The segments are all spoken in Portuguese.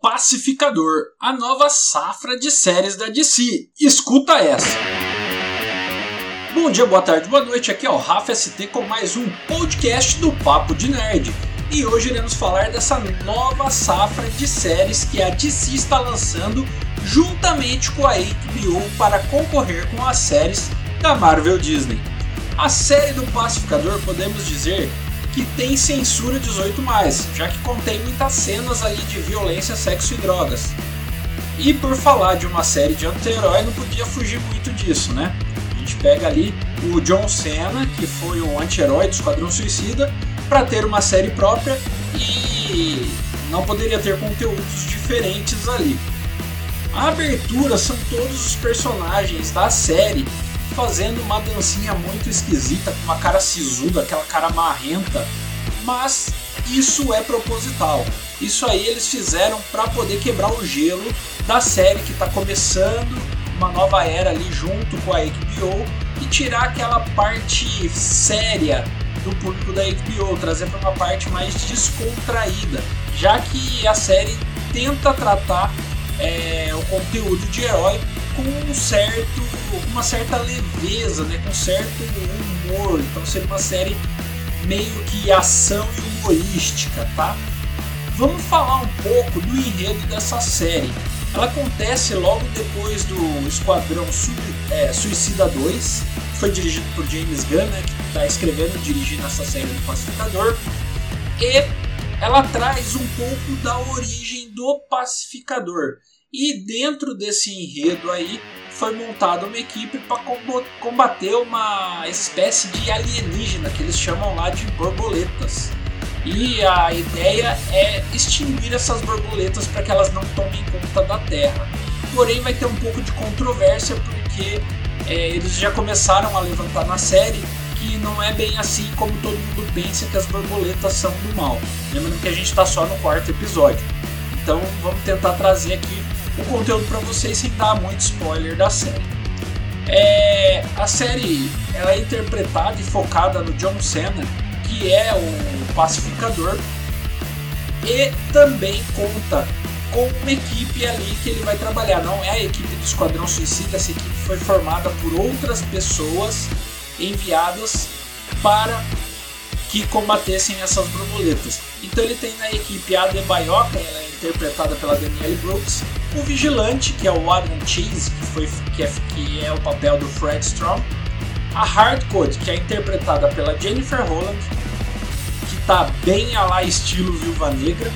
Pacificador, a nova safra de séries da DC. Escuta essa. Bom dia, boa tarde, boa noite. Aqui é o Rafa ST com mais um podcast do Papo de Nerd. E hoje iremos falar dessa nova safra de séries que a DC está lançando juntamente com a HBO para concorrer com as séries da Marvel Disney. A série do Pacificador podemos dizer que tem censura 18, já que contém muitas cenas ali de violência, sexo e drogas. E por falar de uma série de anti-herói, não podia fugir muito disso, né? A gente pega ali o John Cena, que foi o anti-herói do Esquadrão Suicida, para ter uma série própria e não poderia ter conteúdos diferentes ali. A abertura são todos os personagens da série fazendo uma dancinha muito esquisita, com uma cara sisuda, aquela cara marrenta, mas isso é proposital. Isso aí eles fizeram para poder quebrar o gelo da série que está começando uma nova era ali junto com a HBO e tirar aquela parte séria do público da HBO, trazer para uma parte mais descontraída, já que a série tenta tratar é, o conteúdo de herói com um certo, uma certa leveza, né, com certo humor. Então seria uma série meio que ação e humorística, tá? Vamos falar um pouco do enredo dessa série. Ela acontece logo depois do Esquadrão é, Suicida 2, foi dirigido por James Gunn, né, que está escrevendo e dirigindo essa série do Pacificador, e ela traz um pouco da origem do Pacificador. E dentro desse enredo aí foi montada uma equipe para combater uma espécie de alienígena que eles chamam lá de borboletas. E a ideia é extinguir essas borboletas para que elas não tomem conta da Terra. Porém, vai ter um pouco de controvérsia porque é, eles já começaram a levantar na série que não é bem assim como todo mundo pensa que as borboletas são do mal. Lembrando que a gente está só no quarto episódio. Então vamos tentar trazer aqui o conteúdo para vocês sem dar muito spoiler da série. É, a série ela é interpretada e focada no John Cena, que é o pacificador, e também conta com uma equipe ali que ele vai trabalhar. Não é a equipe do Esquadrão Suicida, essa equipe foi formada por outras pessoas enviadas para que combatessem essas borboletas. Então ele tem na equipe a Adebayoka, ela é interpretada pela Danielle Brooks, o Vigilante, que é o Adam Cheese, que, foi, que, é, que é o papel do Fred Strong, a Hardcode, que é interpretada pela Jennifer Holland, que tá bem a lá estilo Viúva Negra,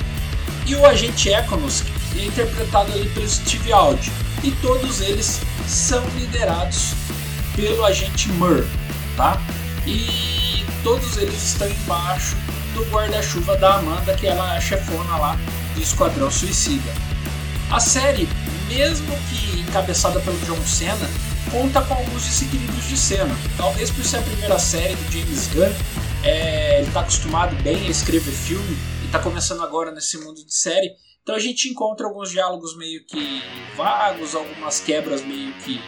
e o Agente Econos, que é interpretado ali pelo Steve Audi. E todos eles são liderados pelo Agente Murr, tá? E todos eles estão embaixo do guarda-chuva da Amanda, que ela é a chefona lá do Esquadrão Suicida. A série, mesmo que encabeçada pelo John Cena, conta com alguns desequilíbrios de cena. Talvez por ser a primeira série do James Gunn, é, ele está acostumado bem a escrever filme e está começando agora nesse mundo de série. Então a gente encontra alguns diálogos meio que vagos, algumas quebras meio que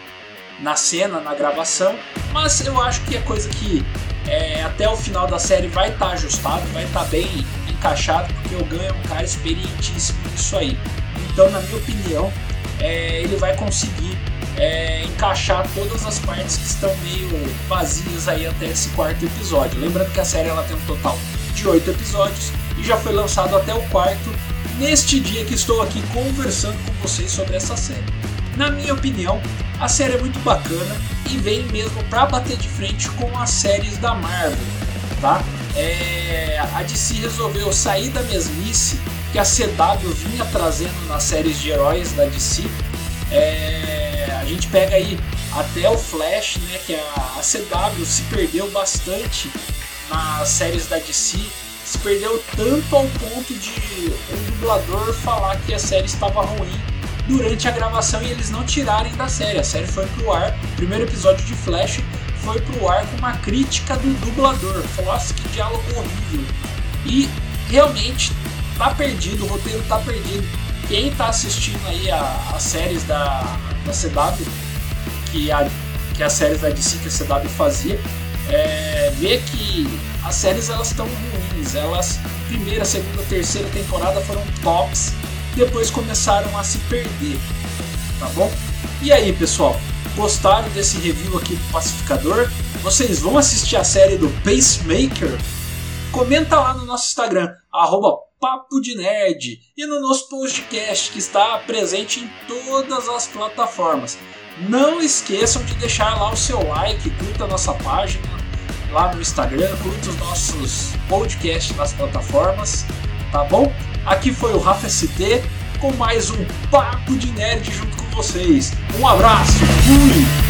na cena, na gravação, mas eu acho que é coisa que é, até o final da série vai estar tá ajustado, vai estar tá bem encaixado, porque o Gun é um cara experientíssimo nisso aí. Então, na minha opinião, é, ele vai conseguir é, encaixar todas as partes que estão meio vazias aí até esse quarto episódio. Lembrando que a série ela tem um total de oito episódios e já foi lançado até o quarto neste dia que estou aqui conversando com vocês sobre essa série. Na minha opinião, a série é muito bacana e vem mesmo para bater de frente com as séries da Marvel, tá? É, a DC resolveu sair da mesmice que a CW vinha trazendo nas séries de heróis da DC. É, a gente pega aí até o Flash, né, que a, a CW se perdeu bastante nas séries da DC, se perdeu tanto ao ponto de um dublador falar que a série estava ruim durante a gravação e eles não tirarem da série. A série foi pro ar, o primeiro episódio de Flash foi pro ar com uma crítica do dublador. Falou, nossa, que diálogo horrível. E realmente tá perdido, o roteiro tá perdido. Quem tá assistindo aí as séries da, da CW, que a, que as séries da DC que a CW fazia, é, vê que as séries elas estão ruins. Elas, primeira, segunda, terceira temporada foram tops depois começaram a se perder, tá bom? E aí, pessoal, gostaram desse review aqui do Pacificador? Vocês vão assistir a série do Pacemaker? Comenta lá no nosso Instagram, arroba Papo de Nerd, e no nosso podcast que está presente em todas as plataformas. Não esqueçam de deixar lá o seu like, curta a nossa página lá no Instagram, curta os nossos podcasts nas plataformas, tá bom? Aqui foi o Rafa ST com mais um Papo de Nerd junto com vocês. Um abraço, fui!